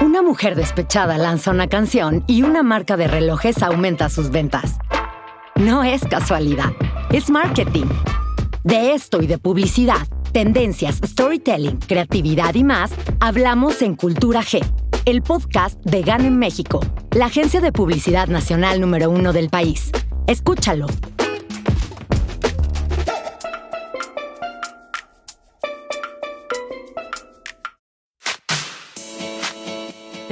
Una mujer despechada lanza una canción y una marca de relojes aumenta sus ventas. No es casualidad, es marketing. De esto y de publicidad, tendencias, storytelling, creatividad y más, hablamos en Cultura G, el podcast de GAN en México, la agencia de publicidad nacional número uno del país. Escúchalo.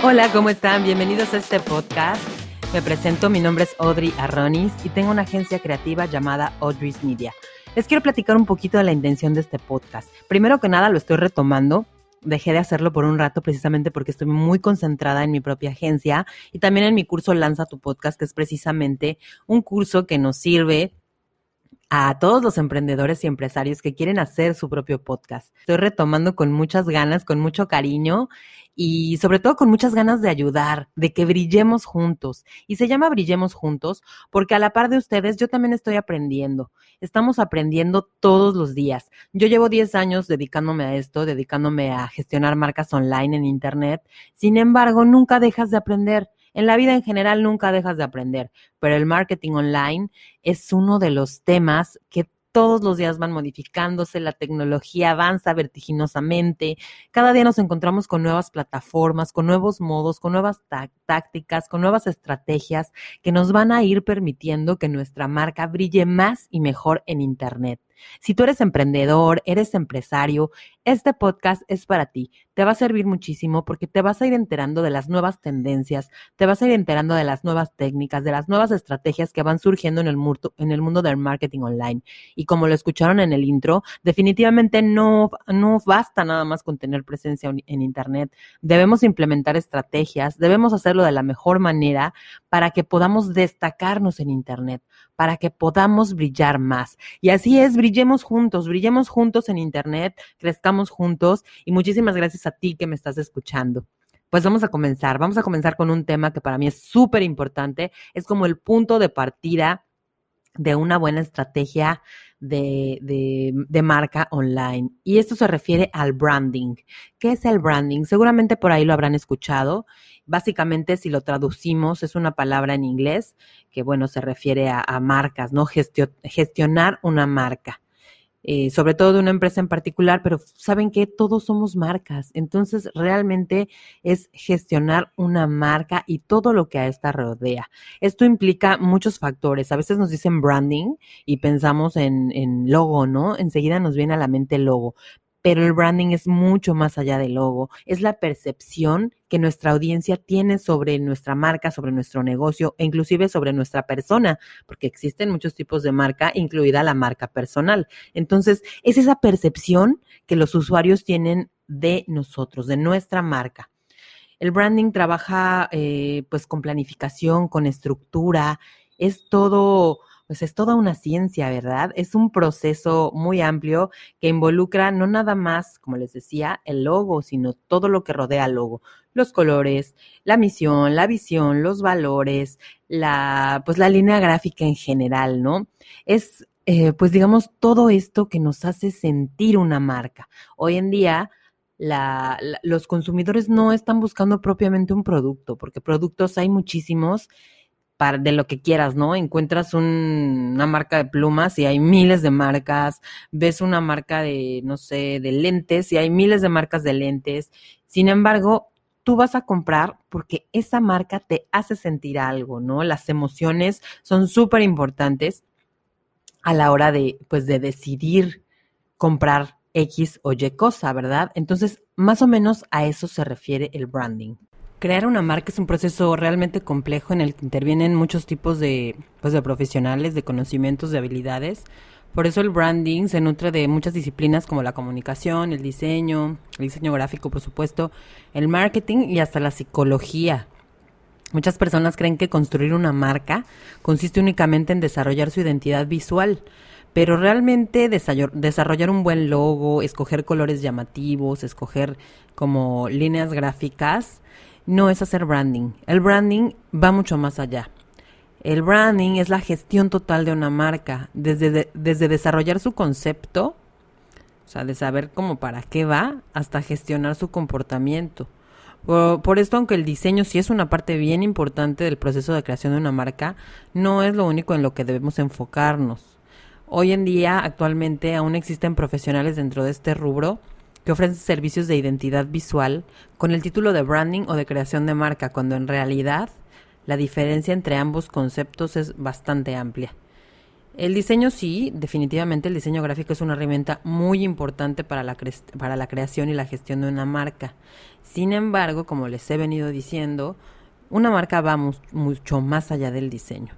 Hola, ¿cómo están? Bienvenidos a este podcast. Me presento, mi nombre es Audrey Arronis y tengo una agencia creativa llamada Audrey's Media. Les quiero platicar un poquito de la intención de este podcast. Primero que nada, lo estoy retomando. Dejé de hacerlo por un rato precisamente porque estoy muy concentrada en mi propia agencia y también en mi curso Lanza tu podcast, que es precisamente un curso que nos sirve a todos los emprendedores y empresarios que quieren hacer su propio podcast. Estoy retomando con muchas ganas, con mucho cariño y sobre todo con muchas ganas de ayudar, de que brillemos juntos. Y se llama Brillemos Juntos porque a la par de ustedes yo también estoy aprendiendo. Estamos aprendiendo todos los días. Yo llevo 10 años dedicándome a esto, dedicándome a gestionar marcas online en Internet. Sin embargo, nunca dejas de aprender. En la vida en general nunca dejas de aprender, pero el marketing online es uno de los temas que todos los días van modificándose, la tecnología avanza vertiginosamente, cada día nos encontramos con nuevas plataformas, con nuevos modos, con nuevas tácticas, con nuevas estrategias que nos van a ir permitiendo que nuestra marca brille más y mejor en Internet. Si tú eres emprendedor, eres empresario, este podcast es para ti. Te va a servir muchísimo porque te vas a ir enterando de las nuevas tendencias, te vas a ir enterando de las nuevas técnicas, de las nuevas estrategias que van surgiendo en el, mundo, del marketing online. Y como lo escucharon en el intro, definitivamente no, no basta nada más con tener presencia en Internet. Debemos implementar estrategias, debemos hacerlo de la mejor manera para que podamos destacarnos en Internet, para que podamos brillar más. Y así es, brillemos juntos, brillemos juntos en Internet, crezcamos juntos y muchísimas gracias a ti que me estás escuchando. Pues vamos a comenzar, vamos a comenzar con un tema que para mí es súper importante, es como el punto de partida de una buena estrategia de, de, marca online. Y esto se refiere al branding. ¿Qué es el branding? Seguramente por ahí lo habrán escuchado. Básicamente, si lo traducimos, es una palabra en inglés que, bueno, se refiere a marcas, ¿no? gestionar una marca. Eh, sobre todo de una empresa en particular, pero saben que todos somos marcas. Entonces, realmente es gestionar una marca y todo lo que a esta rodea. Esto implica muchos factores. A veces nos dicen branding y pensamos en, en logo, ¿no? Enseguida nos viene a la mente el logo, pero el branding es mucho más allá del logo, es la percepción que nuestra audiencia tiene sobre nuestra marca, sobre nuestro negocio e inclusive sobre nuestra persona, porque existen muchos tipos de marca, incluida la marca personal. Entonces, es esa percepción que los usuarios tienen de nosotros, de nuestra marca. El branding trabaja eh, pues con planificación, con estructura, es todo pues es toda una ciencia, ¿verdad? Es un proceso muy amplio que involucra no nada más, como les decía, el logo, sino todo lo que rodea al logo, los colores, la misión, la visión, los valores, la, pues la línea gráfica en general, ¿no? Es, eh, pues digamos, todo esto que nos hace sentir una marca. Hoy en día, los consumidores no están buscando propiamente un producto, porque productos hay muchísimos de lo que quieras, ¿no? Encuentras una marca de plumas y hay miles de marcas, ves una marca de, no sé, de lentes y hay miles de marcas de lentes. Sin embargo, tú vas a comprar porque esa marca te hace sentir algo, ¿no? Las emociones son súper importantes a la hora de, pues, de decidir comprar X o Y cosa, ¿verdad? Entonces, más o menos a eso se refiere el branding. Crear una marca es un proceso realmente complejo en el que intervienen muchos tipos de, pues, de profesionales, de conocimientos, de habilidades. Por eso el branding se nutre de muchas disciplinas como la comunicación, el diseño, el diseño gráfico, por supuesto, el marketing y hasta la psicología. Muchas personas creen que construir una marca consiste únicamente en desarrollar su identidad visual, pero realmente desarrollar un buen logo, escoger colores llamativos, escoger como líneas gráficas, no es hacer branding. El branding va mucho más allá. El branding es la gestión total de una marca, desde, desde desarrollar su concepto, o sea, de saber cómo para qué va, hasta gestionar su comportamiento. Por, esto, aunque el diseño sí es una parte bien importante del proceso de creación de una marca, no es lo único en lo que debemos enfocarnos. Hoy en día, actualmente, aún existen profesionales dentro de este rubro que ofrecen servicios de identidad visual con el título de branding o de creación de marca, cuando en realidad la diferencia entre ambos conceptos es bastante amplia. El diseño sí, definitivamente el diseño gráfico es una herramienta muy importante para la, para la creación y la gestión de una marca. Sin embargo, como les he venido diciendo, una marca va mucho más allá del diseño.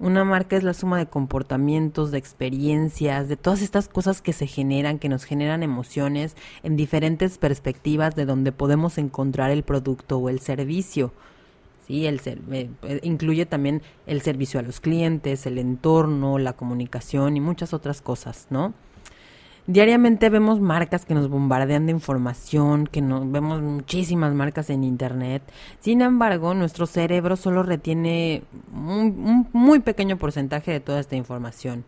Una marca es la suma de comportamientos, de experiencias, de todas estas cosas que se generan, que nos generan emociones en diferentes perspectivas de donde podemos encontrar el producto o el servicio. ¿sí? El eh, eh, incluye también el servicio a los clientes, el entorno, la comunicación y muchas otras cosas, ¿no? Diariamente vemos marcas que nos bombardean de información, que nos vemos muchísimas marcas en internet. Sin embargo, nuestro cerebro solo retiene un muy pequeño porcentaje de toda esta información.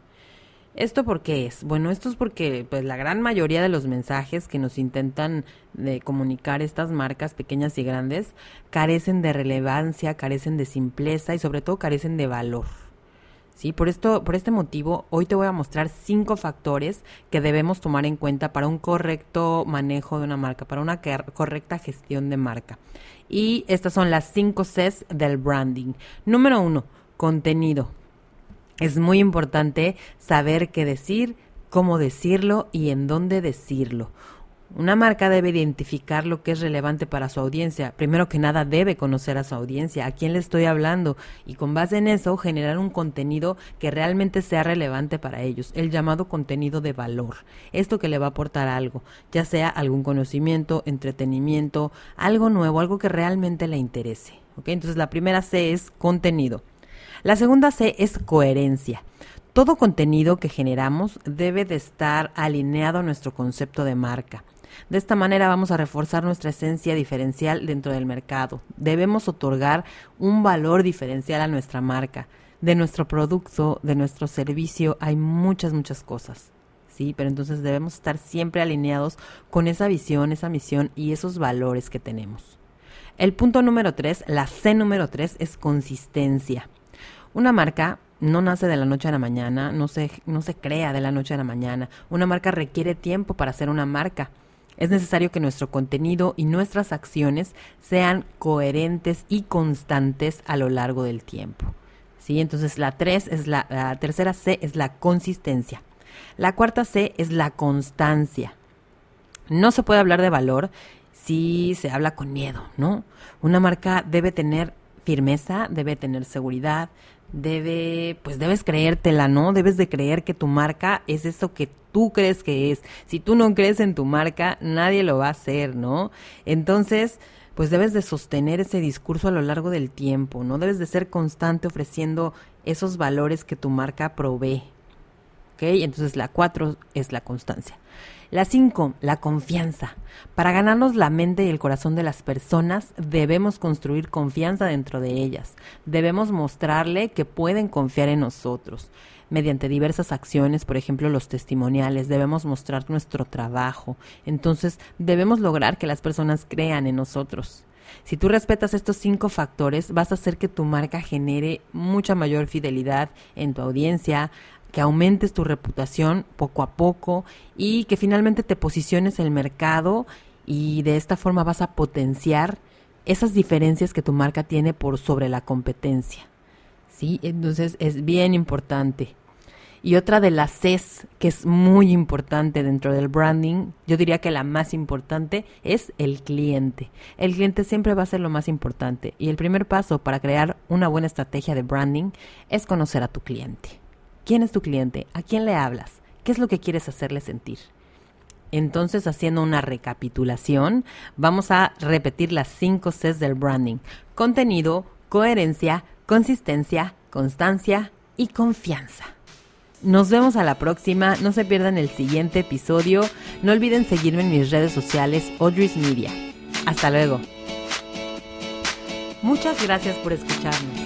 ¿Esto por qué es? Bueno, esto es porque pues la gran mayoría de los mensajes que nos intentan de comunicar estas marcas pequeñas y grandes carecen de relevancia, carecen de simpleza y sobre todo carecen de valor. ¿Sí? Por esto, por este motivo, hoy te voy a mostrar cinco factores que debemos tomar en cuenta para un correcto manejo de una marca, para una correcta gestión de marca. Y estas son las cinco Cs del branding. Número uno, contenido. Es muy importante saber qué decir, cómo decirlo y en dónde decirlo. Una marca debe identificar lo que es relevante para su audiencia. Primero que nada, debe conocer a su audiencia, a quién le estoy hablando, y con base en eso generar un contenido que realmente sea relevante para ellos, el llamado contenido de valor. Esto que le va a aportar algo, ya sea algún conocimiento, entretenimiento, algo nuevo, algo que realmente le interese. Entonces la primera C es contenido. La segunda C es coherencia. Todo contenido que generamos debe de estar alineado a nuestro concepto de marca. De esta manera vamos a reforzar nuestra esencia diferencial dentro del mercado. Debemos otorgar un valor diferencial a nuestra marca. De nuestro producto, de nuestro servicio, hay muchas, muchas cosas. Sí, pero entonces debemos estar siempre alineados con esa visión, esa misión y esos valores que tenemos. El punto número tres, la C número tres, es consistencia. Una marca no nace de la noche a la mañana, no se, no se crea de la noche a la mañana. Una marca requiere tiempo para ser una marca. Es necesario que nuestro contenido y nuestras acciones sean coherentes y constantes a lo largo del tiempo. ¿Sí? Entonces la, tres es la, la tercera C es la consistencia. La cuarta C es la constancia. No se puede hablar de valor si se habla con miedo, ¿no? Una marca debe tener firmeza, debe tener seguridad, debe, pues debes creértela, ¿no? Debes de creer que tu marca es eso que tú crees que es. Si tú no crees en tu marca, nadie lo va a hacer, ¿no? Entonces, pues debes de sostener ese discurso a lo largo del tiempo, ¿no? Debes de ser constante ofreciendo esos valores que tu marca provee. ¿Ok? Entonces la cuatro es la constancia. La cinco, la confianza. Para ganarnos la mente y el corazón de las personas, debemos construir confianza dentro de ellas. Debemos mostrarle que pueden confiar en nosotros. Mediante diversas acciones, por ejemplo los testimoniales, debemos mostrar nuestro trabajo. Entonces, debemos lograr que las personas crean en nosotros. Si tú respetas estos cinco factores, vas a hacer que tu marca genere mucha mayor fidelidad en tu audiencia, que aumentes tu reputación poco a poco y que finalmente te posiciones en el mercado y de esta forma vas a potenciar esas diferencias que tu marca tiene por sobre la competencia. ¿Sí? Entonces es bien importante. Y otra de las Cs que es muy importante dentro del branding, yo diría que la más importante es el cliente. El cliente siempre va a ser lo más importante y el primer paso para crear una buena estrategia de branding es conocer a tu cliente. ¿Quién es tu cliente? ¿A quién le hablas? ¿Qué es lo que quieres hacerle sentir? Entonces, haciendo una recapitulación, vamos a repetir las cinco Cs del branding. Contenido, coherencia, consistencia, constancia y confianza. Nos vemos a la próxima, no se pierdan el siguiente episodio, no olviden seguirme en mis redes sociales Audrey's Media. Hasta luego. Muchas gracias por escucharnos.